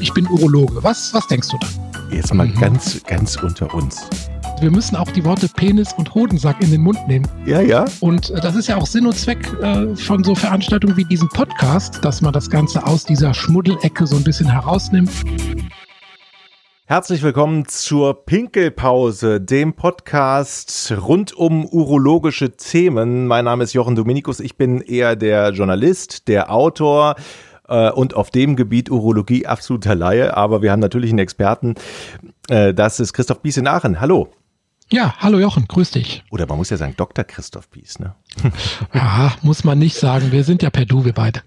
ich bin Urologe. Was, was denkst du dann? Jetzt mal mhm. ganz, ganz unter uns. Wir müssen auch die Worte Penis und Hodensack in den Mund nehmen. Ja, ja. Und äh, das ist ja auch Sinn und Zweck äh, von so Veranstaltungen wie diesem Podcast, dass man das Ganze aus dieser Schmuddelecke so ein bisschen herausnimmt. Herzlich willkommen zur Pinkelpause, dem Podcast rund um urologische Themen. Mein Name ist Jochen Dominikus. Ich bin eher der Journalist, der Autor äh, und auf dem Gebiet Urologie absoluter Laie. Aber wir haben natürlich einen Experten. Äh, das ist Christoph Bies in Aachen. Hallo. Ja, hallo Jochen, grüß dich. Oder man muss ja sagen Dr. Christoph Bies, ne? Ja, muss man nicht sagen. Wir sind ja per Du, wir beide.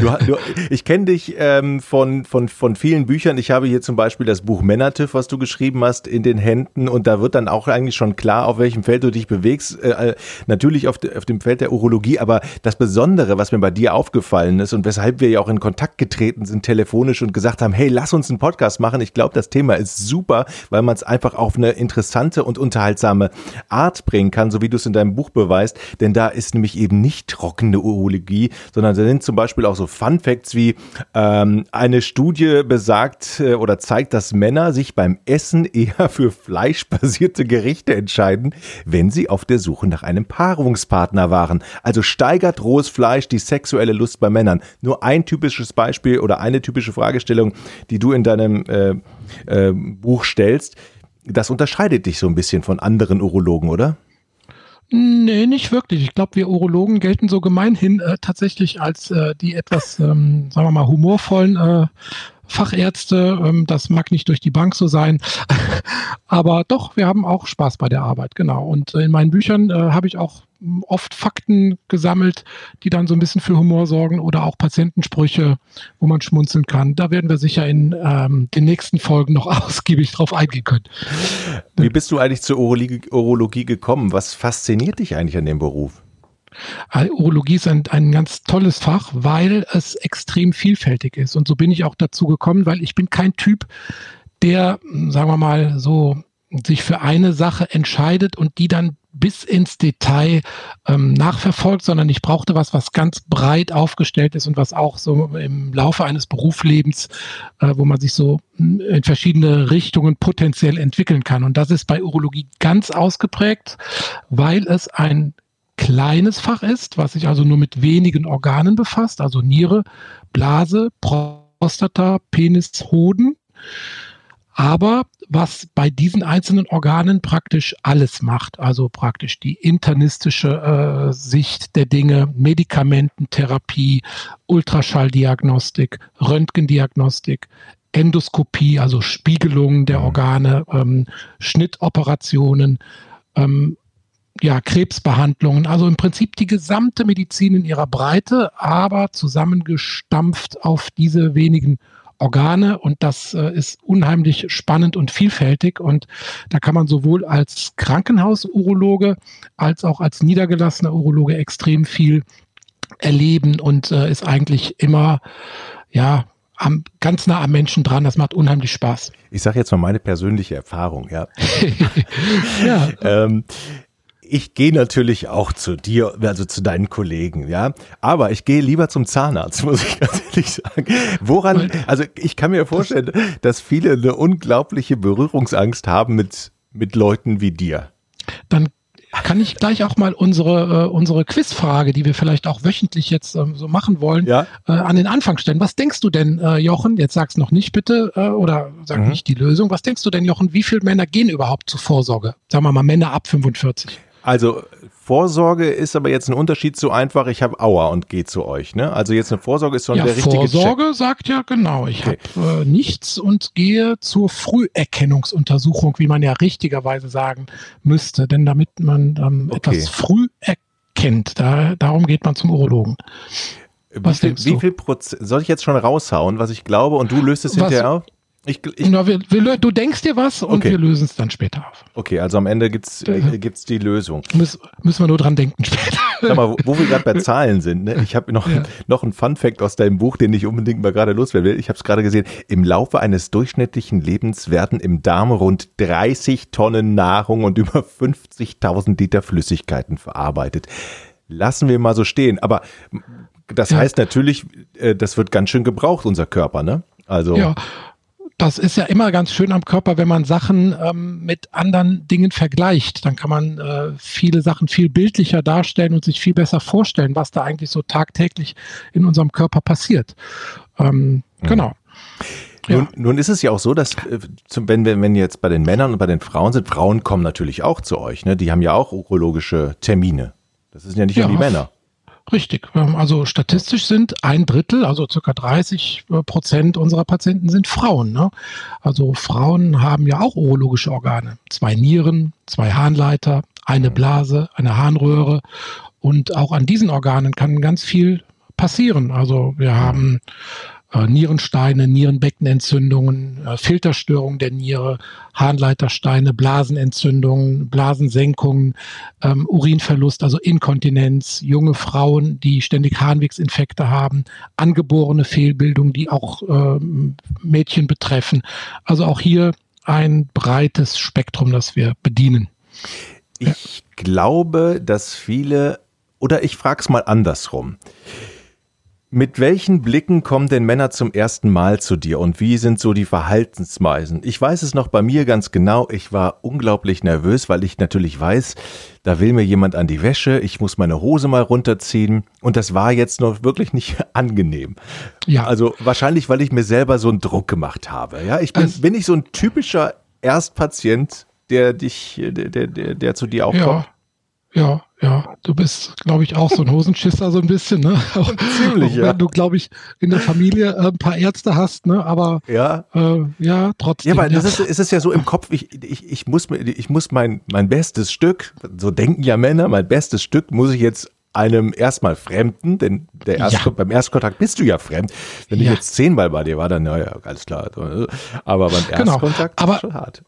Du, du, ich kenne dich ähm, von, von, von vielen Büchern. Ich habe hier zum Beispiel das Buch Männertiff, was du geschrieben hast, in den Händen. Und da wird dann auch eigentlich schon klar, auf welchem Feld du dich bewegst. Äh, äh natürlich auf, de, auf dem Feld der Urologie. Aber das Besondere, was mir bei dir aufgefallen ist und weshalb wir ja auch in Kontakt getreten sind, telefonisch und gesagt haben, hey, lass uns einen Podcast machen. Ich glaube, das Thema ist super, weil man es einfach auf eine interessante und unterhaltsame Art bringen kann, so wie du es in deinem Buch beweist. Denn da ist nämlich eben nicht trockene Urologie, sondern da sind zum Beispiel auch so Fun Facts wie ähm, eine Studie besagt äh, oder zeigt, dass Männer sich beim Essen eher für fleischbasierte Gerichte entscheiden, wenn sie auf der Suche nach einem Paarungspartner waren. Also steigert rohes Fleisch die sexuelle Lust bei Männern. Nur ein typisches Beispiel oder eine typische Fragestellung, die du in deinem äh, äh, Buch stellst. Das unterscheidet dich so ein bisschen von anderen Urologen, oder? Nee, nicht wirklich. Ich glaube, wir Urologen gelten so gemeinhin äh, tatsächlich als äh, die etwas, ähm, sagen wir mal, humorvollen äh, Fachärzte. Ähm, das mag nicht durch die Bank so sein. Aber doch, wir haben auch Spaß bei der Arbeit, genau. Und äh, in meinen Büchern äh, habe ich auch oft Fakten gesammelt, die dann so ein bisschen für Humor sorgen oder auch Patientensprüche, wo man schmunzeln kann. Da werden wir sicher in ähm, den nächsten Folgen noch ausgiebig drauf eingehen können. Wie bist du eigentlich zur Urologie, gekommen? Was fasziniert dich eigentlich an dem Beruf? Äh, Urologie ist ein, ein ganz tolles Fach, weil es extrem vielfältig ist. Und so bin ich auch dazu gekommen, weil ich bin kein Typ, der, sagen wir mal, so sich für eine Sache entscheidet und die dann bis ins Detail ähm, nachverfolgt, sondern ich brauchte was, was ganz breit aufgestellt ist und was auch so im Laufe eines Berufslebens, äh, wo man sich so hm, in verschiedene Richtungen potenziell entwickeln kann. Und das ist bei Urologie ganz ausgeprägt, weil es ein kleines Fach ist, was sich also nur mit wenigen Organen befasst, also Niere, Blase, Prostata, Penis, Hoden aber was bei diesen einzelnen Organen praktisch alles macht, also praktisch die internistische äh, Sicht der Dinge, Medikamententherapie, Ultraschalldiagnostik, Röntgendiagnostik, Endoskopie, also Spiegelung der mhm. Organe, ähm, Schnittoperationen, ähm, ja, Krebsbehandlungen, also im Prinzip die gesamte Medizin in ihrer Breite, aber zusammengestampft auf diese wenigen Organe und das äh, ist unheimlich spannend und vielfältig und da kann man sowohl als Krankenhausurologe als auch als niedergelassener Urologe extrem viel erleben und äh, ist eigentlich immer ja am, ganz nah am Menschen dran. Das macht unheimlich Spaß. Ich sage jetzt mal meine persönliche Erfahrung, ja. ja. ähm, ich gehe natürlich auch zu dir, also zu deinen Kollegen, ja. Aber ich gehe lieber zum Zahnarzt, muss ich ganz ehrlich sagen. Woran, also ich kann mir vorstellen, dass viele eine unglaubliche Berührungsangst haben mit, mit Leuten wie dir. Dann kann ich gleich auch mal unsere, äh, unsere Quizfrage, die wir vielleicht auch wöchentlich jetzt ähm, so machen wollen, ja? äh, an den Anfang stellen. Was denkst du denn, äh, Jochen? Jetzt sag's noch nicht bitte äh, oder sag mhm. nicht die Lösung. Was denkst du denn, Jochen? Wie viele Männer gehen überhaupt zur Vorsorge? Sagen wir mal Männer ab 45. Also Vorsorge ist aber jetzt ein Unterschied zu einfach, ich habe Aua und gehe zu euch. Ne? Also jetzt eine Vorsorge ist schon ja, der richtige Vorsorge Check. sagt ja genau, ich okay. habe äh, nichts und gehe zur Früherkennungsuntersuchung, wie man ja richtigerweise sagen müsste. Denn damit man ähm, okay. etwas früh erkennt, da, darum geht man zum Urologen. Wie viel, wie viel Prozent, soll ich jetzt schon raushauen, was ich glaube und du löst es was, hinterher auf? Ich, ich, Na, wir, wir, du denkst dir was und okay. wir lösen es dann später auf. Okay, also am Ende gibt's äh, gibt's die Lösung. Müß, müssen wir nur dran denken später. Sag mal, wo, wo wir gerade bei Zahlen sind, ne? ich habe noch, ja. noch einen Fun Fact aus deinem Buch, den ich unbedingt mal gerade loswerden will. Ich habe es gerade gesehen. Im Laufe eines durchschnittlichen Lebens werden im Darm rund 30 Tonnen Nahrung und über 50.000 Liter Flüssigkeiten verarbeitet. Lassen wir mal so stehen. Aber das ja. heißt natürlich, äh, das wird ganz schön gebraucht, unser Körper, ne? Also. Ja. Das ist ja immer ganz schön am Körper, wenn man Sachen ähm, mit anderen Dingen vergleicht. Dann kann man äh, viele Sachen viel bildlicher darstellen und sich viel besser vorstellen, was da eigentlich so tagtäglich in unserem Körper passiert. Ähm, mhm. Genau. Ja. Nun, nun, ist es ja auch so, dass äh, wenn wir wenn jetzt bei den Männern und bei den Frauen sind, Frauen kommen natürlich auch zu euch, ne? Die haben ja auch urologische Termine. Das sind ja nicht ja, nur die Männer. Richtig. Ähm, also statistisch sind ein Drittel, also circa 30 äh, Prozent unserer Patienten sind Frauen. Ne? Also Frauen haben ja auch urologische Organe. Zwei Nieren, zwei Harnleiter, eine mhm. Blase, eine Harnröhre. Und auch an diesen Organen kann ganz viel passieren. Also wir haben äh, Nierensteine, Nierenbeckenentzündungen, äh, Filterstörungen der Niere, Harnleitersteine, Blasenentzündungen, Blasensenkungen, ähm, Urinverlust, also Inkontinenz, junge Frauen, die ständig Harnwegsinfekte haben, angeborene Fehlbildungen, die auch äh, Mädchen betreffen. Also auch hier ein breites Spektrum, das wir bedienen. Ich ja. glaube, dass viele, oder ich frage es mal andersrum. Mit welchen Blicken kommen denn Männer zum ersten Mal zu dir und wie sind so die Verhaltensweisen? Ich weiß es noch bei mir ganz genau. Ich war unglaublich nervös, weil ich natürlich weiß, da will mir jemand an die Wäsche, ich muss meine Hose mal runterziehen und das war jetzt noch wirklich nicht angenehm. Ja. Also wahrscheinlich, weil ich mir selber so einen Druck gemacht habe. Ja, ich bin, also, bin ich so ein typischer Erstpatient, der dich, der, der, der, der zu dir auch ja. kommt. Ja, ja, du bist, glaube ich, auch so ein Hosenschisser so ein bisschen, ne? Auch, Ziemlich, auch ja. Wenn du, glaube ich, in der Familie äh, ein paar Ärzte hast, ne? Aber ja, äh, ja trotzdem. Ja, aber das ist, ist es ja so im Kopf, ich, ich, ich muss, ich muss mein, mein bestes Stück, so denken ja Männer, mein bestes Stück muss ich jetzt einem erstmal Fremden, denn der Erst ja. beim Erstkontakt bist du ja fremd. Wenn ja. ich jetzt zehnmal bei dir war, dann, naja, alles klar. Aber beim genau. Erstkontakt genau. ist schon hart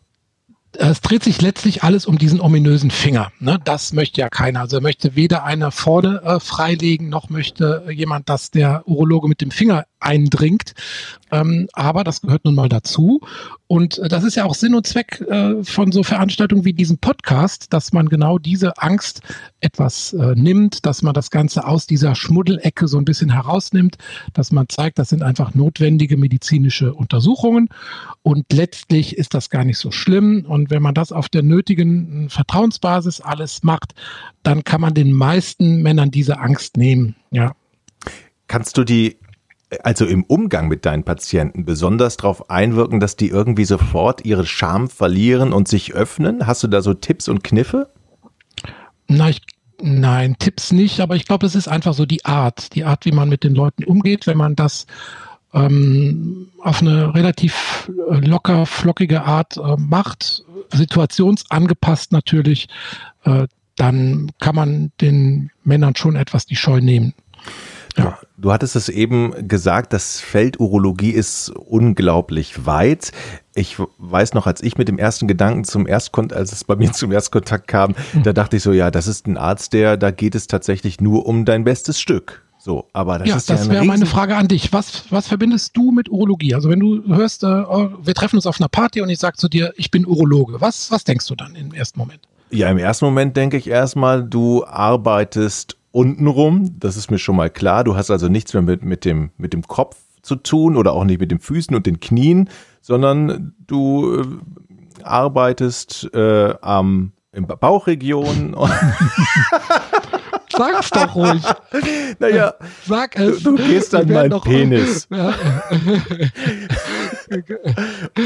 es dreht sich letztlich alles um diesen ominösen Finger. Ne? Das möchte ja keiner. Also er möchte weder einer vorne äh, freilegen, noch möchte jemand, dass der Urologe mit dem Finger eindringt. Ähm, aber das gehört nun mal dazu. Und äh, das ist ja auch Sinn und Zweck äh, von so Veranstaltungen wie diesem Podcast, dass man genau diese Angst etwas äh, nimmt, dass man das Ganze aus dieser Schmuddelecke so ein bisschen herausnimmt, dass man zeigt, das sind einfach notwendige medizinische Untersuchungen. Und letztlich ist das gar nicht so schlimm. Und wenn man das auf der nötigen Vertrauensbasis alles macht, dann kann man den meisten Männern diese Angst nehmen. Ja. Kannst du die also im Umgang mit deinen Patienten besonders darauf einwirken, dass die irgendwie sofort ihre Scham verlieren und sich öffnen? Hast du da so Tipps und Kniffe? Na, ich, nein, Tipps nicht, aber ich glaube, es ist einfach so die Art, die Art, wie man mit den Leuten umgeht, wenn man das ähm, auf eine relativ äh, locker, flockige Art äh, macht, situationsangepasst natürlich, äh, dann kann man den Männern schon etwas die Scheu nehmen. Ja. Du hattest es eben gesagt, das Feld Urologie ist unglaublich weit. Ich weiß noch, als ich mit dem ersten Gedanken zum Erstkontakt, als es bei mir zum Erstkontakt kam, mhm. da dachte ich so, ja, das ist ein Arzt, der, da geht es tatsächlich nur um dein bestes Stück. So, aber das ja, ist das ja wäre meine Frage an dich. Was, was verbindest du mit Urologie? Also wenn du hörst, äh, oh, wir treffen uns auf einer Party und ich sage zu dir, ich bin Urologe, was, was denkst du dann im ersten Moment? Ja, im ersten Moment denke ich erstmal, du arbeitest untenrum. Das ist mir schon mal klar. Du hast also nichts mehr mit, mit, dem, mit dem Kopf zu tun oder auch nicht mit den Füßen und den Knien, sondern du äh, arbeitest äh, am in Bauchregion. Sag's doch ruhig. Naja, sag es. Du, du gehst an meinen Penis. Ja.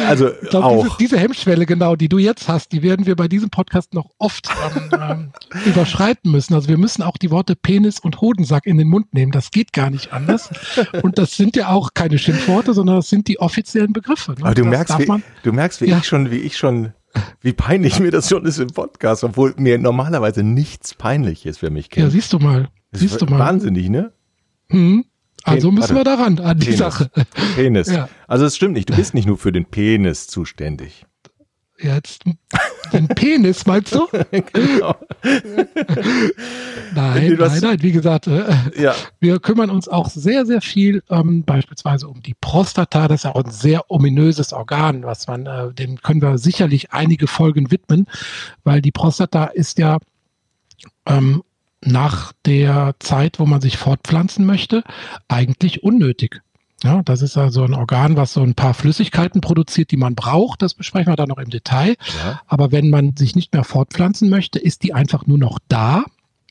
Also glaub, auch. Diese, diese, Hemmschwelle, genau, die du jetzt hast, die werden wir bei diesem Podcast noch oft ähm, überschreiten müssen. Also wir müssen auch die Worte Penis und Hodensack in den Mund nehmen. Das geht gar nicht anders. Und das sind ja auch keine Schimpfworte, sondern das sind die offiziellen Begriffe. Ne? Aber du merkst, wie, du merkst, wie ja. ich schon, wie ich schon wie peinlich mir das schon ist im Podcast, obwohl mir normalerweise nichts peinlich ist, wer mich kennt. Ja, siehst du mal. Das siehst du mal. Wahnsinnig, ne? Hm. Also müssen wir daran, an die Penis. Sache. Penis. Ja. Also es stimmt nicht, du bist nicht nur für den Penis zuständig. Jetzt den Penis, meinst du? genau. nein, nein, nein, wie gesagt, äh, ja. wir kümmern uns auch sehr, sehr viel ähm, beispielsweise um die Prostata. Das ist ja auch ein sehr ominöses Organ, was man, äh, dem können wir sicherlich einige Folgen widmen, weil die Prostata ist ja ähm, nach der Zeit, wo man sich fortpflanzen möchte, eigentlich unnötig. Ja, das ist also ein Organ, was so ein paar Flüssigkeiten produziert, die man braucht. Das besprechen wir dann noch im Detail. Ja. Aber wenn man sich nicht mehr fortpflanzen möchte, ist die einfach nur noch da.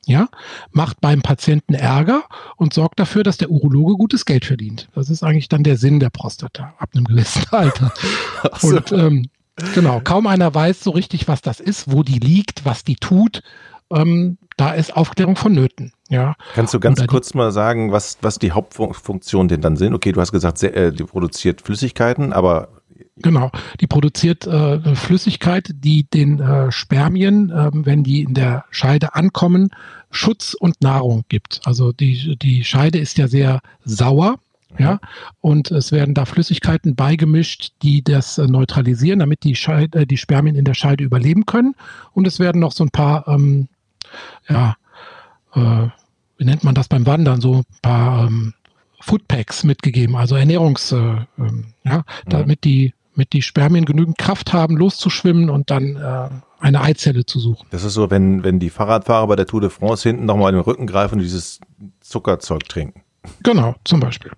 Ja, macht beim Patienten Ärger und sorgt dafür, dass der Urologe gutes Geld verdient. Das ist eigentlich dann der Sinn der Prostata ab einem gewissen Alter. So. Und ähm, genau, kaum einer weiß so richtig, was das ist, wo die liegt, was die tut. Ähm, da ist Aufklärung vonnöten. Ja. Kannst du ganz kurz mal sagen, was, was die Hauptfunktionen denn dann sind? Okay, du hast gesagt, äh, die produziert Flüssigkeiten, aber Genau, die produziert äh, Flüssigkeit, die den äh, Spermien, äh, wenn die in der Scheide ankommen, Schutz und Nahrung gibt. Also die, die Scheide ist ja sehr sauer, ja, und es werden da Flüssigkeiten beigemischt, die das äh, neutralisieren, damit die, Scheide, äh, die Spermien in der Scheide überleben können. Und es werden noch so ein paar ähm, ja, äh, wie nennt man das beim Wandern, so ein paar ähm, Foodpacks mitgegeben, also Ernährungs, äh, ähm, ja, mhm. damit die mit die Spermien genügend Kraft haben, loszuschwimmen und dann äh, eine Eizelle zu suchen. Das ist so, wenn, wenn die Fahrradfahrer bei der Tour de France hinten nochmal in den Rücken greifen und dieses Zuckerzeug trinken. Genau, zum Beispiel.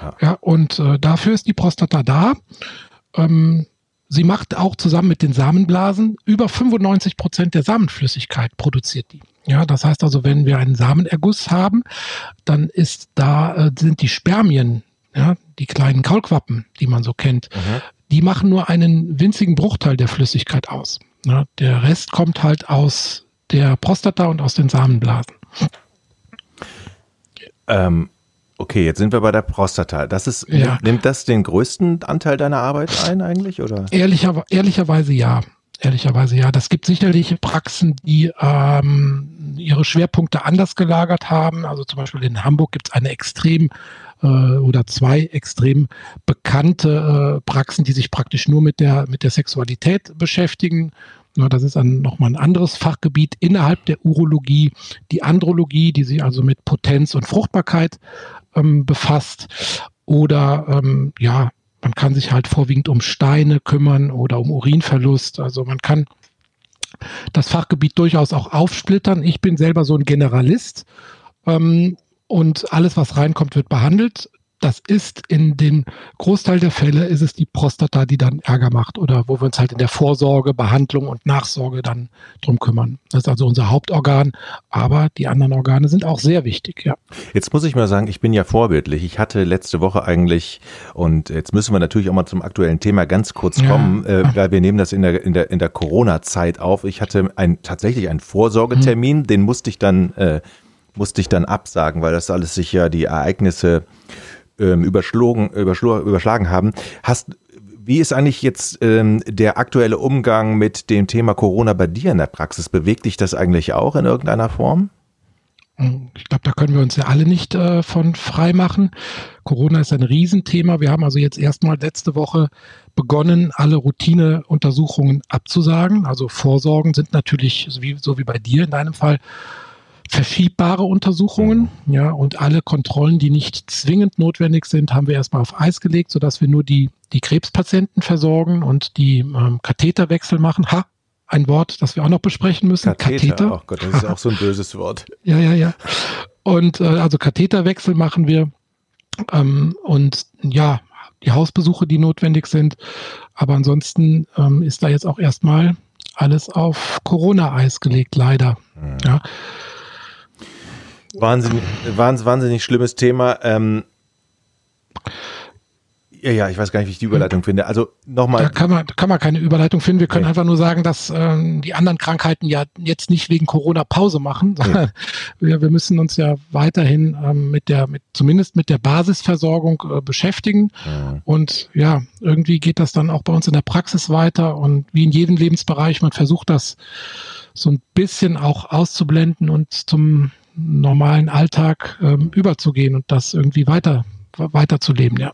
Ja, ja und äh, dafür ist die Prostata da. Ähm, sie macht auch zusammen mit den Samenblasen über 95 Prozent der Samenflüssigkeit produziert die. Ja, das heißt also, wenn wir einen Samenerguss haben, dann ist da, äh, sind die Spermien, ja, die kleinen Kaulquappen, die man so kennt, mhm. die machen nur einen winzigen Bruchteil der Flüssigkeit aus. Ja, der Rest kommt halt aus der Prostata und aus den Samenblasen. Ähm, okay, jetzt sind wir bei der Prostata. Das ist, ja. nimmt das den größten Anteil deiner Arbeit ein eigentlich? Oder? Ehrlicher, ehrlicherweise ja ehrlicherweise ja. Das gibt sicherlich Praxen, die ähm, ihre Schwerpunkte anders gelagert haben. Also zum Beispiel in Hamburg gibt es eine extrem äh, oder zwei extrem bekannte äh, Praxen, die sich praktisch nur mit der, mit der Sexualität beschäftigen. Ja, das ist ein, nochmal ein anderes Fachgebiet innerhalb der Urologie, die Andrologie, die sich also mit Potenz und Fruchtbarkeit ähm, befasst. Oder ähm, ja, man kann sich halt vorwiegend um Steine kümmern oder um Urinverlust. Also man kann das Fachgebiet durchaus auch aufsplittern. Ich bin selber so ein Generalist ähm, und alles, was reinkommt, wird behandelt das ist in dem Großteil der Fälle ist es die Prostata, die dann Ärger macht oder wo wir uns halt in der Vorsorge, Behandlung und Nachsorge dann drum kümmern. Das ist also unser Hauptorgan, aber die anderen Organe sind auch sehr wichtig, ja. Jetzt muss ich mal sagen, ich bin ja vorbildlich. Ich hatte letzte Woche eigentlich und jetzt müssen wir natürlich auch mal zum aktuellen Thema ganz kurz kommen, ja. äh, weil wir nehmen das in der in der in der Corona Zeit auf. Ich hatte ein tatsächlich einen Vorsorgetermin, hm. den musste ich dann äh, musste ich dann absagen, weil das alles sich ja die Ereignisse ähm, überschlagen, überschlagen haben. Hast, wie ist eigentlich jetzt ähm, der aktuelle Umgang mit dem Thema Corona bei dir in der Praxis? Bewegt dich das eigentlich auch in irgendeiner Form? Ich glaube, da können wir uns ja alle nicht äh, von frei machen. Corona ist ein Riesenthema. Wir haben also jetzt erstmal letzte Woche begonnen, alle Routineuntersuchungen abzusagen. Also Vorsorgen sind natürlich, so wie, so wie bei dir in deinem Fall, verschiebbare Untersuchungen, mhm. ja, und alle Kontrollen, die nicht zwingend notwendig sind, haben wir erstmal auf Eis gelegt, sodass wir nur die, die Krebspatienten versorgen und die ähm, Katheterwechsel machen. Ha, ein Wort, das wir auch noch besprechen müssen. Katheter. Katheter. Oh Gott, das ist auch so ein böses Wort. ja, ja, ja. Und äh, also Katheterwechsel machen wir. Ähm, und ja, die Hausbesuche, die notwendig sind. Aber ansonsten ähm, ist da jetzt auch erstmal alles auf Corona-Eis gelegt, leider. Mhm. Ja. Wahnsinnig, wahnsinnig, wahnsinnig schlimmes Thema. Ähm, ja, ja, ich weiß gar nicht, wie ich die Überleitung finde. Also nochmal. Da kann man, da kann man keine Überleitung finden. Wir können nee. einfach nur sagen, dass ähm, die anderen Krankheiten ja jetzt nicht wegen Corona Pause machen, sondern nee. wir, wir müssen uns ja weiterhin ähm, mit der, mit, zumindest mit der Basisversorgung äh, beschäftigen. Ja. Und ja, irgendwie geht das dann auch bei uns in der Praxis weiter und wie in jedem Lebensbereich, man versucht das so ein bisschen auch auszublenden und zum normalen Alltag ähm, überzugehen und das irgendwie weiter, weiterzuleben, ja.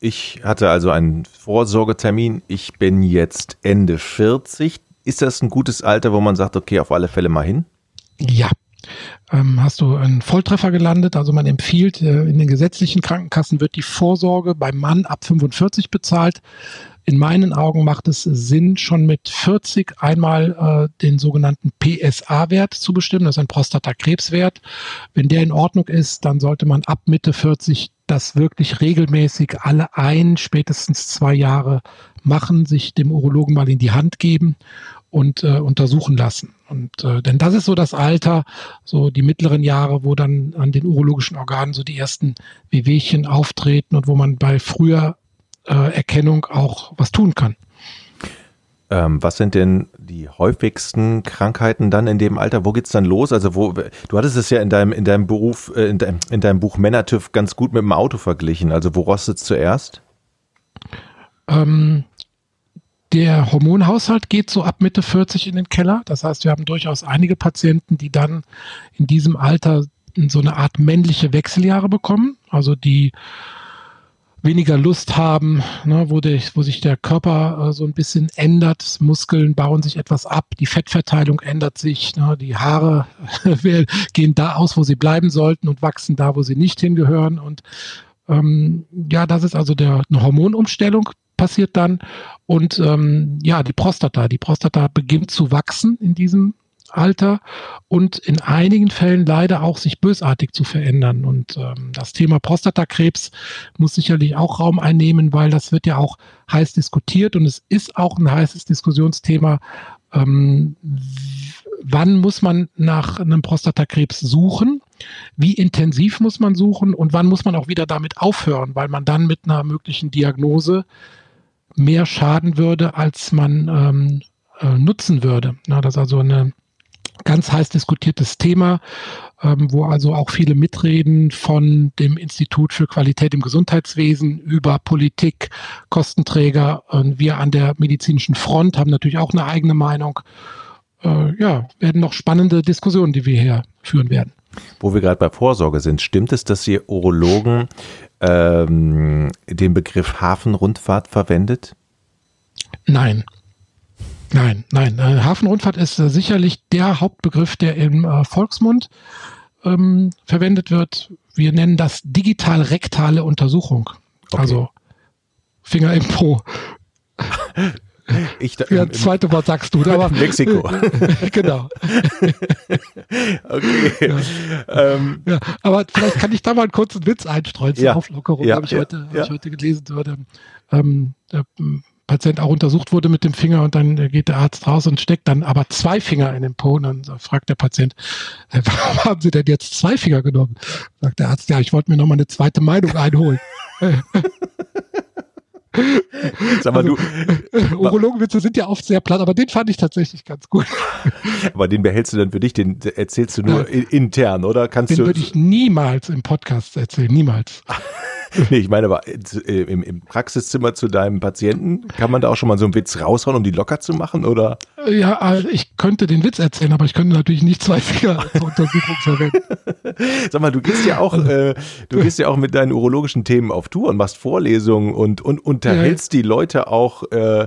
Ich hatte also einen Vorsorgetermin. Ich bin jetzt Ende 40. Ist das ein gutes Alter, wo man sagt, okay, auf alle Fälle mal hin? Ja. Ähm, hast du einen Volltreffer gelandet? Also man empfiehlt, äh, in den gesetzlichen Krankenkassen wird die Vorsorge beim Mann ab 45 bezahlt. In meinen Augen macht es Sinn, schon mit 40 einmal äh, den sogenannten PSA-Wert zu bestimmen. Das ist ein Prostatakrebswert. Wenn der in Ordnung ist, dann sollte man ab Mitte 40 das wirklich regelmäßig alle ein, spätestens zwei Jahre machen, sich dem Urologen mal in die Hand geben und äh, untersuchen lassen. Und äh, denn das ist so das Alter, so die mittleren Jahre, wo dann an den urologischen Organen so die ersten Wehwehchen auftreten und wo man bei früher Erkennung auch was tun kann. Ähm, was sind denn die häufigsten Krankheiten dann in dem Alter? Wo geht's dann los? Also wo du hattest es ja in deinem in deinem Beruf äh, in, deinem, in deinem Buch Männertüv ganz gut mit dem Auto verglichen. Also wo rostet es zuerst? Ähm, der Hormonhaushalt geht so ab Mitte 40 in den Keller. Das heißt, wir haben durchaus einige Patienten, die dann in diesem Alter so eine Art männliche Wechseljahre bekommen. Also die weniger Lust haben, ne, wo, der, wo, sich der Körper äh, so ein bisschen ändert, Muskeln bauen sich etwas ab, die Fettverteilung ändert sich, ne, die Haare gehen da aus, wo sie bleiben sollten und wachsen da, wo sie nicht hingehören. Und ähm, ja, das ist also der, eine Hormonumstellung passiert dann. Und ähm, ja, die Prostata, die Prostata beginnt zu wachsen in diesem Alter und in einigen Fällen leider auch sich bösartig zu verändern. Und ähm, das Thema Prostatakrebs muss sicherlich auch Raum einnehmen, weil das wird ja auch heiß diskutiert und es ist auch ein heißes Diskussionsthema. Ähm, wann muss man nach einem Prostatakrebs suchen? Wie intensiv muss man suchen und wann muss man auch wieder damit aufhören, weil man dann mit einer möglichen Diagnose mehr schaden würde, als man ähm, äh, nutzen würde. Na, das ist also eine ganz heiß diskutiertes Thema, ähm, wo also auch viele mitreden von dem Institut für Qualität im Gesundheitswesen über Politik, Kostenträger. Und wir an der medizinischen Front haben natürlich auch eine eigene Meinung. Äh, ja, werden noch spannende Diskussionen, die wir hier führen werden. Wo wir gerade bei Vorsorge sind, stimmt es, dass ihr Urologen ähm, den Begriff Hafenrundfahrt verwendet? Nein. Nein, nein. Äh, Hafenrundfahrt ist äh, sicherlich der Hauptbegriff, der im äh, Volksmund ähm, verwendet wird. Wir nennen das digital-rektale Untersuchung. Okay. Also Finger im Po. Ich, da, ja, das zweite Wort sagst du, aber Mexiko. genau. okay. Ja. Ähm. ja. aber vielleicht kann ich da mal einen kurzen Witz einstreuen zur ja. Auflockerung. Ja. Habe ich, heute, hab ich heute gelesen. Ähm, der Patient auch untersucht wurde mit dem Finger und dann geht der Arzt raus und steckt dann aber zwei Finger in den Po und dann fragt der Patient, äh, warum haben Sie denn jetzt zwei Finger genommen? Sagt der Arzt, ja, ich wollte mir nochmal eine zweite Meinung einholen. Sag mal, also, du. Urologenwitze sind ja oft sehr platt, aber den fand ich tatsächlich ganz gut. Aber den behältst du dann für dich, den erzählst du nur ja. intern, oder? Kannst den würde ich niemals im Podcast erzählen, niemals. nee, ich meine aber äh, im, im, Praxiszimmer zu deinem Patienten, kann man da auch schon mal so einen Witz raushauen, um die locker zu machen, oder? Ja, also ich könnte den Witz erzählen, aber ich könnte natürlich nicht zwei Finger zur Untersuchung verwenden. Sag mal, du gehst ja auch, äh, du gehst ja auch mit deinen urologischen Themen auf Tour und machst Vorlesungen und, und unterhältst ja. die Leute auch, äh,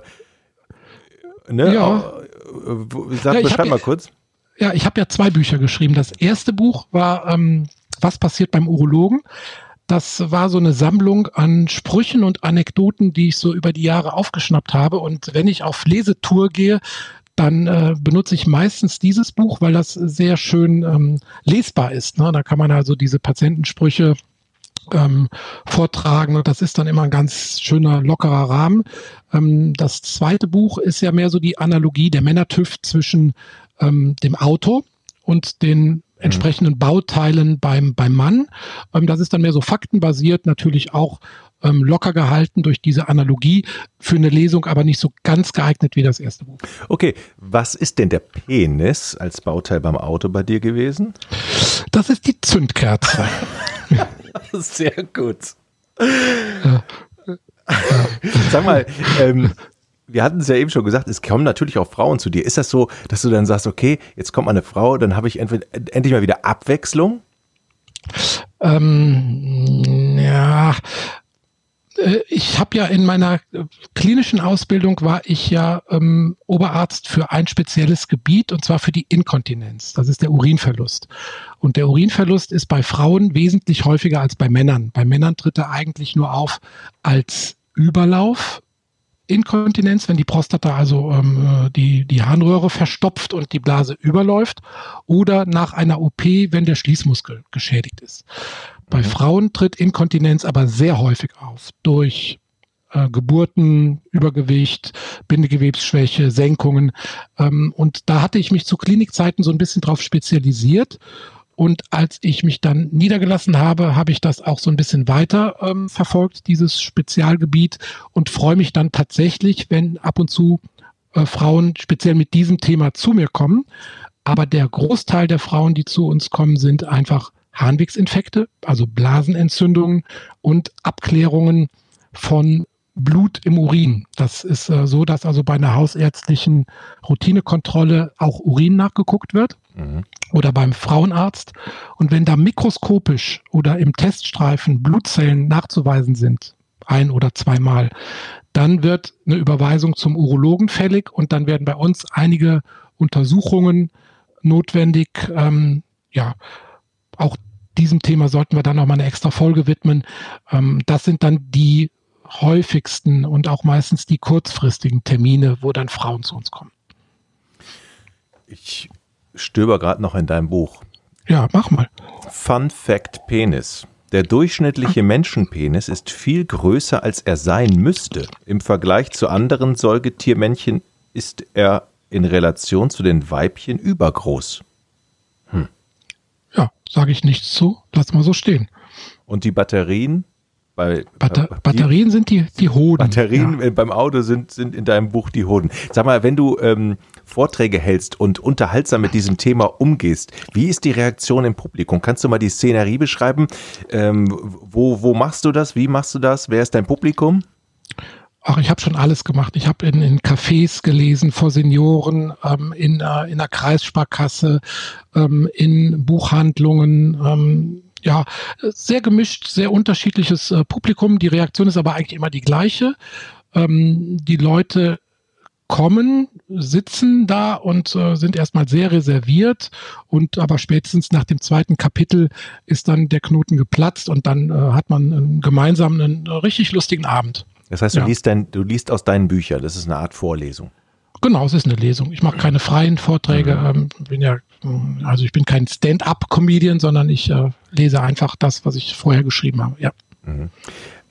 ne? Ja. Sag, ja, beschreib mal kurz. Ja, ich habe ja zwei Bücher geschrieben. Das erste Buch war ähm, Was passiert beim Urologen? Das war so eine Sammlung an Sprüchen und Anekdoten, die ich so über die Jahre aufgeschnappt habe. Und wenn ich auf Lesetour gehe, dann äh, benutze ich meistens dieses Buch, weil das sehr schön ähm, lesbar ist. Ne? Da kann man also diese Patientensprüche ähm, vortragen und das ist dann immer ein ganz schöner, lockerer Rahmen. Ähm, das zweite Buch ist ja mehr so die Analogie der Männertüv zwischen ähm, dem Auto und den entsprechenden Bauteilen beim, beim Mann. Ähm, das ist dann mehr so faktenbasiert, natürlich auch ähm, locker gehalten durch diese Analogie, für eine Lesung aber nicht so ganz geeignet wie das erste Buch. Okay, was ist denn der Penis als Bauteil beim Auto bei dir gewesen? Das ist die Zündkerze. Sehr gut. Sag mal, ähm, wir hatten es ja eben schon gesagt, es kommen natürlich auch Frauen zu dir. Ist das so, dass du dann sagst, okay, jetzt kommt mal eine Frau, dann habe ich endlich mal wieder Abwechslung? Ähm, ja, äh, ich habe ja in meiner klinischen Ausbildung war ich ja ähm, Oberarzt für ein spezielles Gebiet und zwar für die Inkontinenz. Das ist der Urinverlust. Und der Urinverlust ist bei Frauen wesentlich häufiger als bei Männern. Bei Männern tritt er eigentlich nur auf als Überlauf Inkontinenz, wenn die Prostata also ähm, äh, die, die Harnröhre verstopft und die Blase überläuft, oder nach einer OP, wenn der Schließmuskel geschädigt ist. Bei mhm. Frauen tritt Inkontinenz aber sehr häufig auf durch äh, Geburten, Übergewicht, Bindegewebsschwäche, Senkungen. Ähm, und da hatte ich mich zu Klinikzeiten so ein bisschen drauf spezialisiert. Und als ich mich dann niedergelassen habe, habe ich das auch so ein bisschen weiter ähm, verfolgt, dieses Spezialgebiet, und freue mich dann tatsächlich, wenn ab und zu äh, Frauen speziell mit diesem Thema zu mir kommen. Aber der Großteil der Frauen, die zu uns kommen, sind einfach Harnwegsinfekte, also Blasenentzündungen und Abklärungen von Blut im Urin. Das ist äh, so, dass also bei einer hausärztlichen Routinekontrolle auch Urin nachgeguckt wird mhm. oder beim Frauenarzt. Und wenn da mikroskopisch oder im Teststreifen Blutzellen nachzuweisen sind, ein oder zweimal, dann wird eine Überweisung zum Urologen fällig und dann werden bei uns einige Untersuchungen notwendig. Ähm, ja, auch diesem Thema sollten wir dann noch mal eine extra Folge widmen. Ähm, das sind dann die häufigsten und auch meistens die kurzfristigen Termine, wo dann Frauen zu uns kommen. Ich stöber gerade noch in deinem Buch. Ja, mach mal. Fun Fact Penis. Der durchschnittliche Menschenpenis ist viel größer, als er sein müsste. Im Vergleich zu anderen Säugetiermännchen ist er in Relation zu den Weibchen übergroß. Hm. Ja, sage ich nichts zu. Lass mal so stehen. Und die Batterien bei, Batter bei, Batterien sind die, die Hoden. Batterien ja. beim Auto sind, sind in deinem Buch die Hoden. Sag mal, wenn du ähm, Vorträge hältst und unterhaltsam mit diesem Thema umgehst, wie ist die Reaktion im Publikum? Kannst du mal die Szenerie beschreiben? Ähm, wo, wo machst du das? Wie machst du das? Wer ist dein Publikum? Ach, ich habe schon alles gemacht. Ich habe in, in Cafés gelesen vor Senioren, ähm, in, äh, in der Kreissparkasse, ähm, in Buchhandlungen, ähm, ja, sehr gemischt, sehr unterschiedliches äh, Publikum. Die Reaktion ist aber eigentlich immer die gleiche. Ähm, die Leute kommen, sitzen da und äh, sind erstmal sehr reserviert und aber spätestens nach dem zweiten Kapitel ist dann der Knoten geplatzt und dann äh, hat man einen gemeinsamen, einen richtig lustigen Abend. Das heißt, du, ja. liest dein, du liest aus deinen Büchern, das ist eine Art Vorlesung. Genau, es ist eine Lesung. Ich mache keine freien Vorträge. Mhm. Ähm, bin ja, also ich bin kein Stand-up-Comedian, sondern ich äh, lese einfach das, was ich vorher geschrieben habe. Ja. Mhm.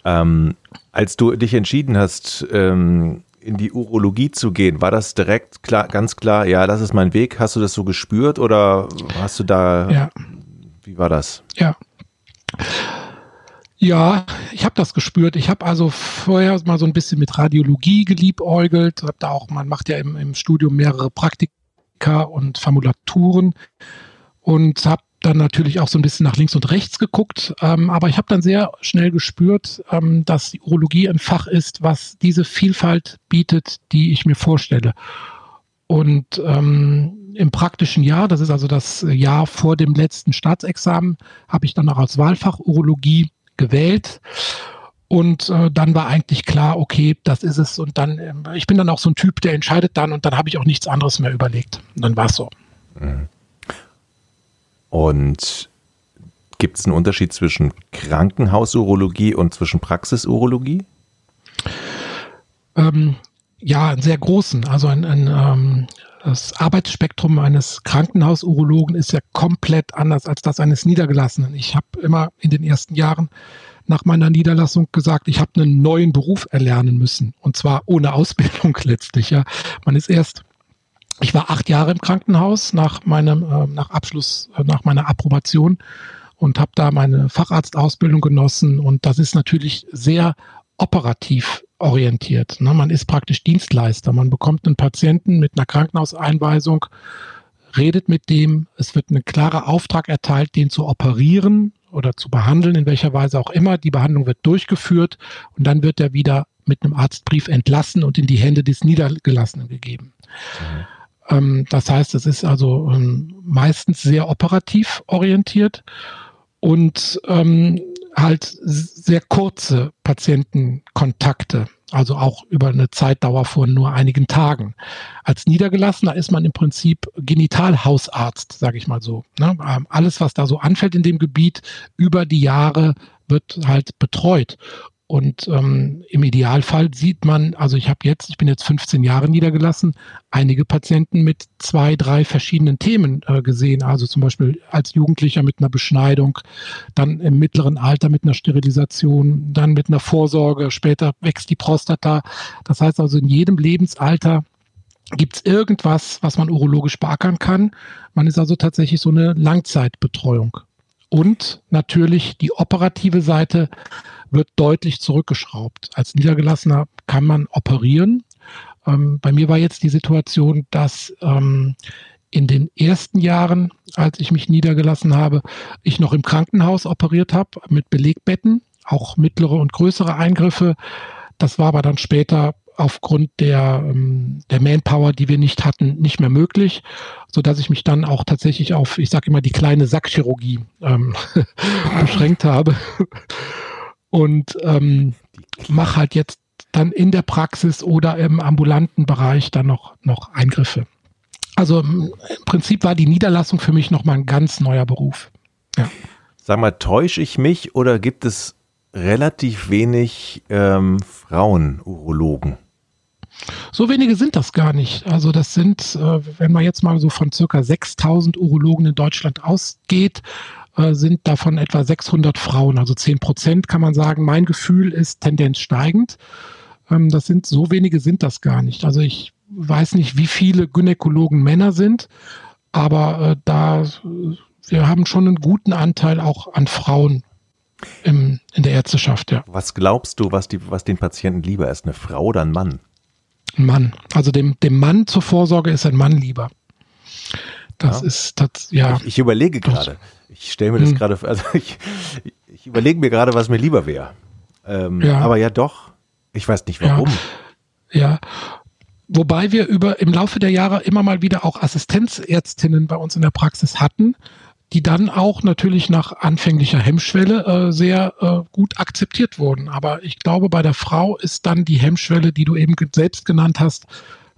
Ähm, als du dich entschieden hast, ähm, in die Urologie zu gehen, war das direkt klar, ganz klar, ja, das ist mein Weg? Hast du das so gespürt oder hast du da, ja. wie war das? Ja. Ja, ich habe das gespürt. Ich habe also vorher mal so ein bisschen mit Radiologie geliebäugelt. Hab da auch, man macht ja im, im Studium mehrere Praktika und Formulaturen und habe dann natürlich auch so ein bisschen nach links und rechts geguckt. Ähm, aber ich habe dann sehr schnell gespürt, ähm, dass die Urologie ein Fach ist, was diese Vielfalt bietet, die ich mir vorstelle. Und ähm, im praktischen Jahr, das ist also das Jahr vor dem letzten Staatsexamen, habe ich dann auch als Wahlfach Urologie gewählt. Und äh, dann war eigentlich klar, okay, das ist es. Und dann, äh, ich bin dann auch so ein Typ, der entscheidet dann und dann habe ich auch nichts anderes mehr überlegt. Und dann war es so. Mhm. Und gibt es einen Unterschied zwischen Krankenhausurologie und zwischen Praxisurologie? Ähm, ja, einen sehr großen. Also ein, ein ähm, das Arbeitsspektrum eines Krankenhausurologen ist ja komplett anders als das eines Niedergelassenen. Ich habe immer in den ersten Jahren nach meiner Niederlassung gesagt, ich habe einen neuen Beruf erlernen müssen. Und zwar ohne Ausbildung letztlich. Ja. Man ist erst, ich war acht Jahre im Krankenhaus nach meinem, äh, nach Abschluss, äh, nach meiner Approbation und habe da meine Facharztausbildung genossen. Und das ist natürlich sehr operativ orientiert. Ne? Man ist praktisch Dienstleister. Man bekommt einen Patienten mit einer Krankenhauseinweisung, redet mit dem, es wird ein klarer Auftrag erteilt, den zu operieren oder zu behandeln, in welcher Weise auch immer. Die Behandlung wird durchgeführt und dann wird er wieder mit einem Arztbrief entlassen und in die Hände des Niedergelassenen gegeben. Mhm. Ähm, das heißt, es ist also ähm, meistens sehr operativ orientiert und ähm, halt sehr kurze Patientenkontakte, also auch über eine Zeitdauer von nur einigen Tagen. Als Niedergelassener ist man im Prinzip Genitalhausarzt, sage ich mal so. Ne? Alles, was da so anfällt in dem Gebiet, über die Jahre wird halt betreut. Und ähm, im Idealfall sieht man, also ich habe jetzt, ich bin jetzt 15 Jahre niedergelassen, einige Patienten mit zwei, drei verschiedenen Themen äh, gesehen. Also zum Beispiel als Jugendlicher mit einer Beschneidung, dann im mittleren Alter mit einer Sterilisation, dann mit einer Vorsorge, später wächst die Prostata. Das heißt also in jedem Lebensalter gibt es irgendwas, was man urologisch beackern kann. Man ist also tatsächlich so eine Langzeitbetreuung. Und natürlich die operative Seite wird deutlich zurückgeschraubt. Als Niedergelassener kann man operieren. Ähm, bei mir war jetzt die Situation, dass ähm, in den ersten Jahren, als ich mich niedergelassen habe, ich noch im Krankenhaus operiert habe mit Belegbetten, auch mittlere und größere Eingriffe. Das war aber dann später aufgrund der, ähm, der Manpower, die wir nicht hatten, nicht mehr möglich, so dass ich mich dann auch tatsächlich auf, ich sage immer, die kleine Sackchirurgie ähm, beschränkt habe und ähm, mache halt jetzt dann in der Praxis oder im ambulanten Bereich dann noch, noch Eingriffe. Also im Prinzip war die Niederlassung für mich nochmal ein ganz neuer Beruf. Ja. Sag mal, täusche ich mich oder gibt es relativ wenig ähm, Frauen-Urologen? So wenige sind das gar nicht. Also das sind, äh, wenn man jetzt mal so von circa 6000 Urologen in Deutschland ausgeht, äh, sind davon etwa 600 Frauen, also 10 Prozent kann man sagen. Mein Gefühl ist Tendenz steigend. Ähm, das sind, so wenige sind das gar nicht. Also ich weiß nicht, wie viele Gynäkologen Männer sind, aber äh, da, wir haben schon einen guten Anteil auch an Frauen im, in der Ärzteschaft, ja. Was glaubst du, was, die, was den Patienten lieber ist, eine Frau oder ein Mann? Ein Mann. Also dem, dem Mann zur Vorsorge ist ein Mann lieber. Das ja. ist das, ja. Ich, ich überlege gerade. Ich stelle mir das hm. gerade, also ich, ich überlege mir gerade, was mir lieber wäre. Ähm, ja. Aber ja, doch. Ich weiß nicht warum. Ja. ja. Wobei wir über im Laufe der Jahre immer mal wieder auch Assistenzärztinnen bei uns in der Praxis hatten, die dann auch natürlich nach anfänglicher Hemmschwelle äh, sehr äh, gut akzeptiert wurden. Aber ich glaube, bei der Frau ist dann die Hemmschwelle, die du eben selbst genannt hast,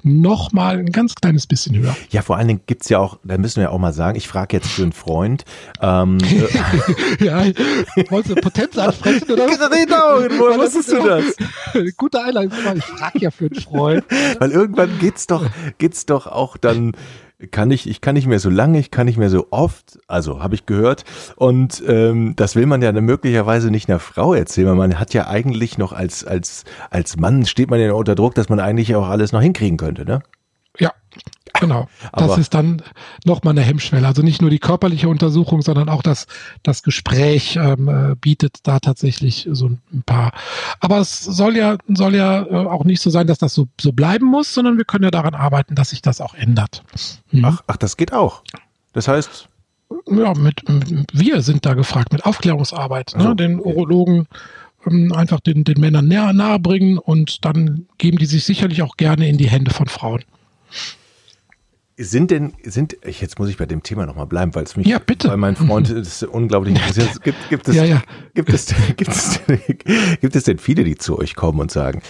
noch mal ein ganz kleines bisschen höher. Ja, vor allen Dingen gibt es ja auch, da müssen wir auch mal sagen, ich frage jetzt für einen Freund. Ähm, ja, wolltest du Potenz ansprechen oder was? Genau, woher wusstest du das? Gute Einleitung, ich frage ja für einen Freund. Weil irgendwann geht's doch, geht's doch auch dann kann ich, ich kann nicht mehr so lange, ich kann nicht mehr so oft, also habe ich gehört. Und ähm, das will man ja dann möglicherweise nicht einer Frau erzählen, weil man hat ja eigentlich noch als, als, als Mann steht man ja unter Druck, dass man eigentlich auch alles noch hinkriegen könnte, ne? Ja, Genau. Das Aber ist dann nochmal eine Hemmschwelle. Also nicht nur die körperliche Untersuchung, sondern auch das, das Gespräch ähm, äh, bietet da tatsächlich so ein paar. Aber es soll ja, soll ja äh, auch nicht so sein, dass das so, so bleiben muss, sondern wir können ja daran arbeiten, dass sich das auch ändert. Mhm. Ach, ach, das geht auch. Das heißt. Ja, mit, mit wir sind da gefragt, mit Aufklärungsarbeit, ne? also, ne? den Urologen ähm, einfach den, den Männern näher nahe bringen und dann geben die sich sicherlich auch gerne in die Hände von Frauen. Sind denn, sind, jetzt muss ich bei dem Thema nochmal bleiben, weil es mich, ja, bitte. weil mein Freund das unglaublich interessiert. Gibt, gibt, es, ja, ja. Gibt, es, gibt, es, gibt es denn viele, die zu euch kommen und sagen,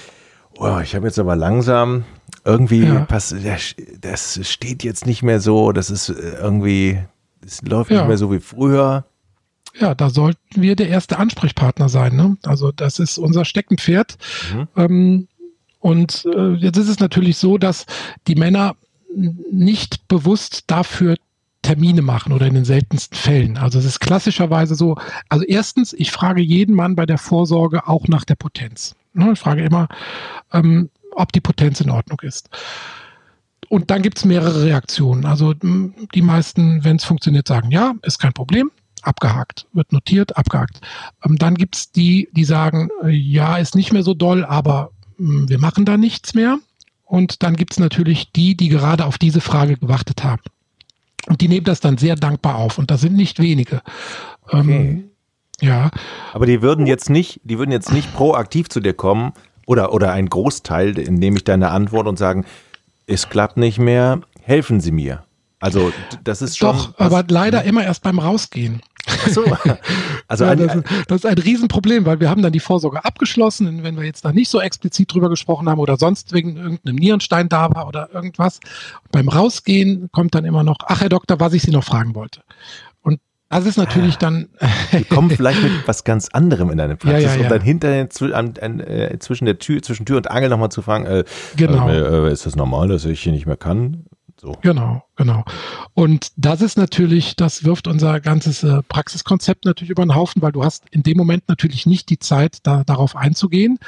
oh, ich habe jetzt aber langsam irgendwie, ja. pass, das steht jetzt nicht mehr so, das ist äh, irgendwie, es läuft ja. nicht mehr so wie früher. Ja, da sollten wir der erste Ansprechpartner sein. Ne? Also das ist unser Steckenpferd. Mhm. Ähm, und äh, jetzt ist es natürlich so, dass die Männer nicht bewusst dafür Termine machen oder in den seltensten Fällen. Also es ist klassischerweise so, also erstens, ich frage jeden Mann bei der Vorsorge auch nach der Potenz. Ne, ich frage immer, ähm, ob die Potenz in Ordnung ist. Und dann gibt es mehrere Reaktionen. Also die meisten, wenn es funktioniert, sagen, ja, ist kein Problem, abgehakt, wird notiert, abgehakt. Ähm, dann gibt es die, die sagen, äh, ja, ist nicht mehr so doll, aber wir machen da nichts mehr. Und dann gibt es natürlich die, die gerade auf diese Frage gewartet haben. Und die nehmen das dann sehr dankbar auf. Und das sind nicht wenige. Ähm, okay. Ähm, ja. Aber die würden jetzt nicht, die würden jetzt nicht proaktiv zu dir kommen oder, oder ein Großteil, indem ich deine Antwort und sagen, es klappt nicht mehr, helfen Sie mir. Also das ist schon. Doch, aber leider immer erst beim Rausgehen. Ach so. Also ja, das, das, ist ein Riesenproblem, weil wir haben dann die Vorsorge abgeschlossen, wenn wir jetzt da nicht so explizit drüber gesprochen haben oder sonst wegen irgendeinem Nierenstein da war oder irgendwas. Und beim Rausgehen kommt dann immer noch, ach Herr Doktor, was ich Sie noch fragen wollte. Und Das ist natürlich ah. dann. Die kommen vielleicht mit was ganz anderem in deine Praxis, ja, ja, ja. um dann hinterher an, an, äh, zwischen der Tür, zwischen Tür und Angel nochmal zu fragen, äh, genau. Äh, ist das normal, dass ich hier nicht mehr kann? So. Genau, genau. Und das ist natürlich, das wirft unser ganzes äh, Praxiskonzept natürlich über den Haufen, weil du hast in dem Moment natürlich nicht die Zeit, da, darauf einzugehen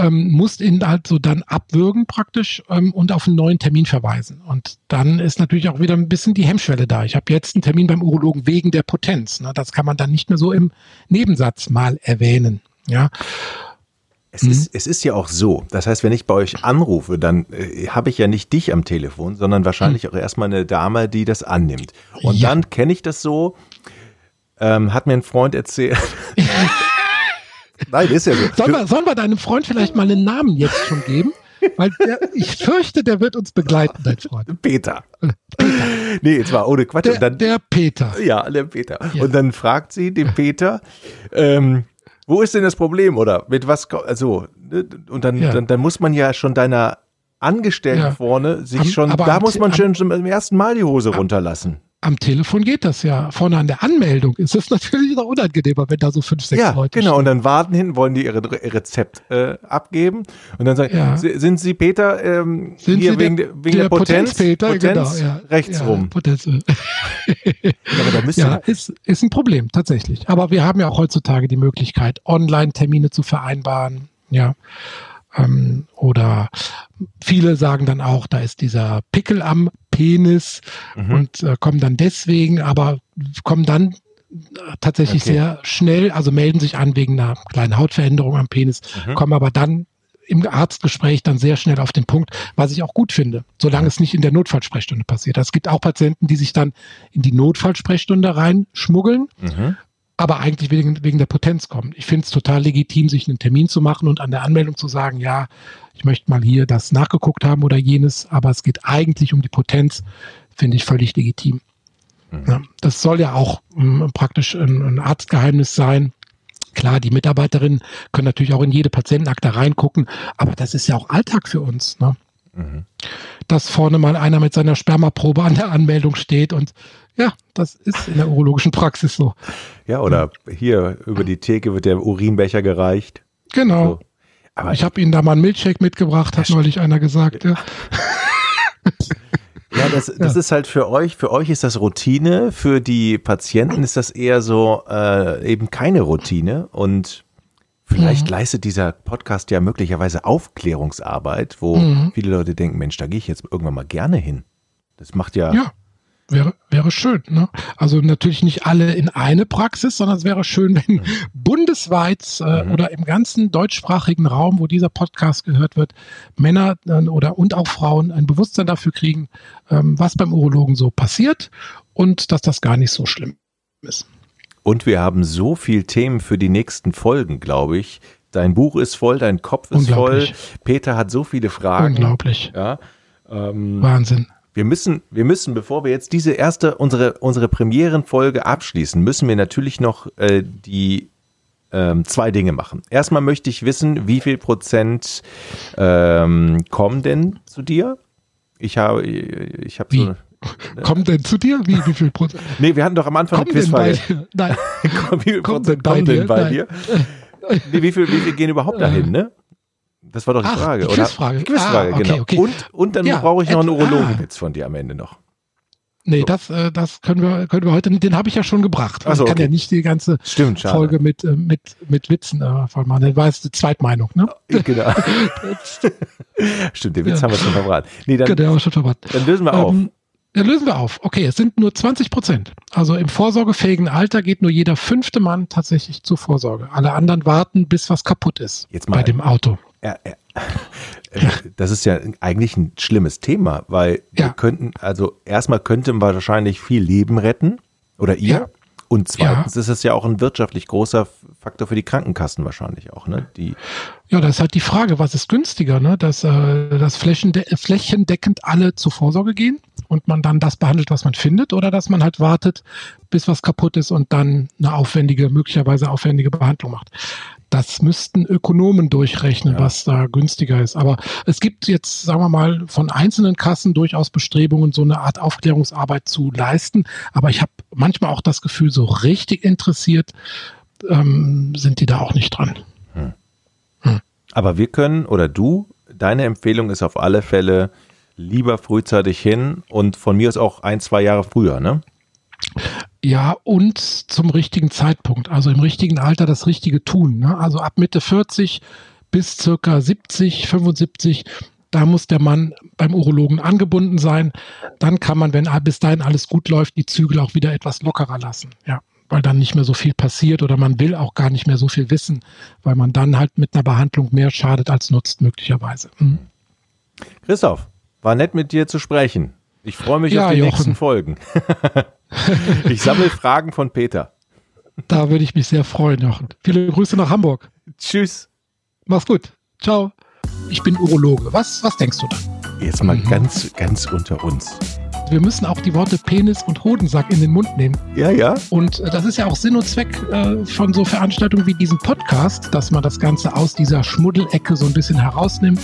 ähm, musst ihn halt so dann abwürgen praktisch ähm, und auf einen neuen Termin verweisen. Und dann ist natürlich auch wieder ein bisschen die Hemmschwelle da. Ich habe jetzt einen Termin beim Urologen wegen der Potenz. Ne? Das kann man dann nicht mehr so im Nebensatz mal erwähnen. Ja. Es, mhm. ist, es ist ja auch so, das heißt, wenn ich bei euch anrufe, dann äh, habe ich ja nicht dich am Telefon, sondern wahrscheinlich mhm. auch erstmal eine Dame, die das annimmt. Und ja. dann kenne ich das so, ähm, hat mir ein Freund erzählt, Nein, ist ja so. Sollen wir, sollen wir deinem Freund vielleicht mal einen Namen jetzt schon geben? Weil der, ich fürchte, der wird uns begleiten, dein Freund. Peter. Peter. Nee, jetzt war ohne Quatsch. Der, dann, der Peter. Ja, der Peter. Ja. Und dann fragt sie den Peter, ähm, wo ist denn das Problem oder mit was, also, ne, und dann, ja. dann, dann muss man ja schon deiner Angestellten ja. vorne sich am, schon, da muss man schon zum ersten Mal die Hose runterlassen am Telefon geht das ja. Vorne an der Anmeldung ist es natürlich noch unangenehmer, wenn da so fünf, sechs ja, Leute genau. Stehen. Und dann warten hin, wollen die ihre Rezept äh, abgeben und dann sagen, ja. sind Sie Peter ähm, sind hier Sie wegen, der, wegen der, der Potenz? Peter, Potenz genau, ja. rechts ja, rum. Potenz. ja, aber da ja ist, ist ein Problem tatsächlich. Aber wir haben ja auch heutzutage die Möglichkeit, Online-Termine zu vereinbaren. Ja. Ähm, oder viele sagen dann auch, da ist dieser Pickel am Penis mhm. und äh, kommen dann deswegen, aber kommen dann äh, tatsächlich okay. sehr schnell, also melden sich an wegen einer kleinen Hautveränderung am Penis, mhm. kommen aber dann im Arztgespräch dann sehr schnell auf den Punkt, was ich auch gut finde, solange es nicht in der Notfallsprechstunde passiert. Es gibt auch Patienten, die sich dann in die Notfallsprechstunde reinschmuggeln, mhm aber eigentlich wegen, wegen der Potenz kommen. Ich finde es total legitim, sich einen Termin zu machen und an der Anmeldung zu sagen, ja, ich möchte mal hier das nachgeguckt haben oder jenes, aber es geht eigentlich um die Potenz, finde ich völlig legitim. Mhm. Ja, das soll ja auch m, ähm, praktisch ein, ein Arztgeheimnis sein. Klar, die Mitarbeiterinnen können natürlich auch in jede Patientenakte reingucken, aber das ist ja auch Alltag für uns. Ne? Mhm. Dass vorne mal einer mit seiner Spermaprobe an der Anmeldung steht und ja, das ist in der urologischen Praxis so. Ja, oder hier über die Theke wird der Urinbecher gereicht. Genau. So. Aber ich habe Ihnen da mal einen Milchshake mitgebracht, hat neulich einer gesagt. Ja, ja das, das ja. ist halt für euch, für euch ist das Routine, für die Patienten ist das eher so äh, eben keine Routine und Vielleicht mhm. leistet dieser Podcast ja möglicherweise Aufklärungsarbeit, wo mhm. viele Leute denken, Mensch, da gehe ich jetzt irgendwann mal gerne hin. Das macht ja, ja. Wäre, wäre schön. Ne? Also natürlich nicht alle in eine Praxis, sondern es wäre schön, wenn mhm. bundesweit äh, mhm. oder im ganzen deutschsprachigen Raum, wo dieser Podcast gehört wird, Männer äh, oder und auch Frauen ein Bewusstsein dafür kriegen, ähm, was beim Urologen so passiert und dass das gar nicht so schlimm ist. Und wir haben so viel Themen für die nächsten Folgen, glaube ich. Dein Buch ist voll, dein Kopf ist voll. Peter hat so viele Fragen. Unglaublich. Ja, ähm, Wahnsinn. Wir müssen, wir müssen, bevor wir jetzt diese erste, unsere, unsere Premierenfolge abschließen, müssen wir natürlich noch äh, die ähm, zwei Dinge machen. Erstmal möchte ich wissen, wie viel Prozent ähm, kommen denn zu dir? Ich habe, ich habe so. Kommen denn zu dir? Wie, wie viel Prozent? Nee, wir hatten doch am Anfang kommen eine Quizfrage. Nein. wie viel Prozent kommen denn bei dir? Nee, wie viel, wie viel gehen überhaupt dahin, ne? Das war doch die Ach, Frage, die Quizfrage. Die Quizfrage, ah, okay, genau. Okay. Und, und dann ja, brauche ich noch einen Urologenwitz von dir am Ende noch. Nee, so. das, äh, das können wir, können wir heute, den habe ich ja schon gebracht. Also, ich kann okay. ja nicht die ganze Stimmt, Folge mit, äh, mit, mit Witzen äh, voll machen. Das war jetzt die Zweitmeinung, ne? Genau. Stimmt, den Witz ja. haben wir schon verbraten. Nee, dann, genau, schon verbraten. dann lösen wir auf. Ähm, ja, lösen wir auf. Okay, es sind nur 20 Prozent. Also im vorsorgefähigen Alter geht nur jeder fünfte Mann tatsächlich zur Vorsorge. Alle anderen warten, bis was kaputt ist Jetzt mal bei dem Auto. Ja, ja. Das ist ja eigentlich ein schlimmes Thema, weil ja. wir könnten, also erstmal könnte man wahrscheinlich viel Leben retten oder ihr. Und zweitens ist es ja auch ein wirtschaftlich großer Faktor für die Krankenkassen wahrscheinlich auch, ne? Die ja, das ist halt die Frage, was ist günstiger, ne? Dass, äh, dass flächende flächendeckend alle zur Vorsorge gehen und man dann das behandelt, was man findet, oder dass man halt wartet, bis was kaputt ist und dann eine aufwendige, möglicherweise aufwendige Behandlung macht. Das müssten Ökonomen durchrechnen, ja. was da günstiger ist. Aber es gibt jetzt, sagen wir mal, von einzelnen Kassen durchaus Bestrebungen, so eine Art Aufklärungsarbeit zu leisten. Aber ich habe manchmal auch das Gefühl, so richtig interessiert ähm, sind die da auch nicht dran. Hm. Hm. Aber wir können oder du, deine Empfehlung ist auf alle Fälle lieber frühzeitig hin und von mir ist auch ein, zwei Jahre früher, ne? Ja, und zum richtigen Zeitpunkt, also im richtigen Alter das Richtige tun. Ne? Also ab Mitte 40 bis circa 70, 75, da muss der Mann beim Urologen angebunden sein. Dann kann man, wenn bis dahin alles gut läuft, die Zügel auch wieder etwas lockerer lassen. Ja, weil dann nicht mehr so viel passiert oder man will auch gar nicht mehr so viel wissen, weil man dann halt mit einer Behandlung mehr schadet als nutzt, möglicherweise. Mhm. Christoph, war nett mit dir zu sprechen. Ich freue mich ja, auf die Jochen. nächsten Folgen. ich sammle Fragen von Peter. Da würde ich mich sehr freuen, Jochen. Viele Grüße nach Hamburg. Tschüss. Mach's gut. Ciao. Ich bin Urologe. Was, was denkst du da? Jetzt mal mhm. ganz, ganz unter uns. Wir müssen auch die Worte Penis und Hodensack in den Mund nehmen. Ja, ja. Und äh, das ist ja auch Sinn und Zweck äh, von so Veranstaltungen wie diesem Podcast, dass man das Ganze aus dieser Schmuddelecke so ein bisschen herausnimmt.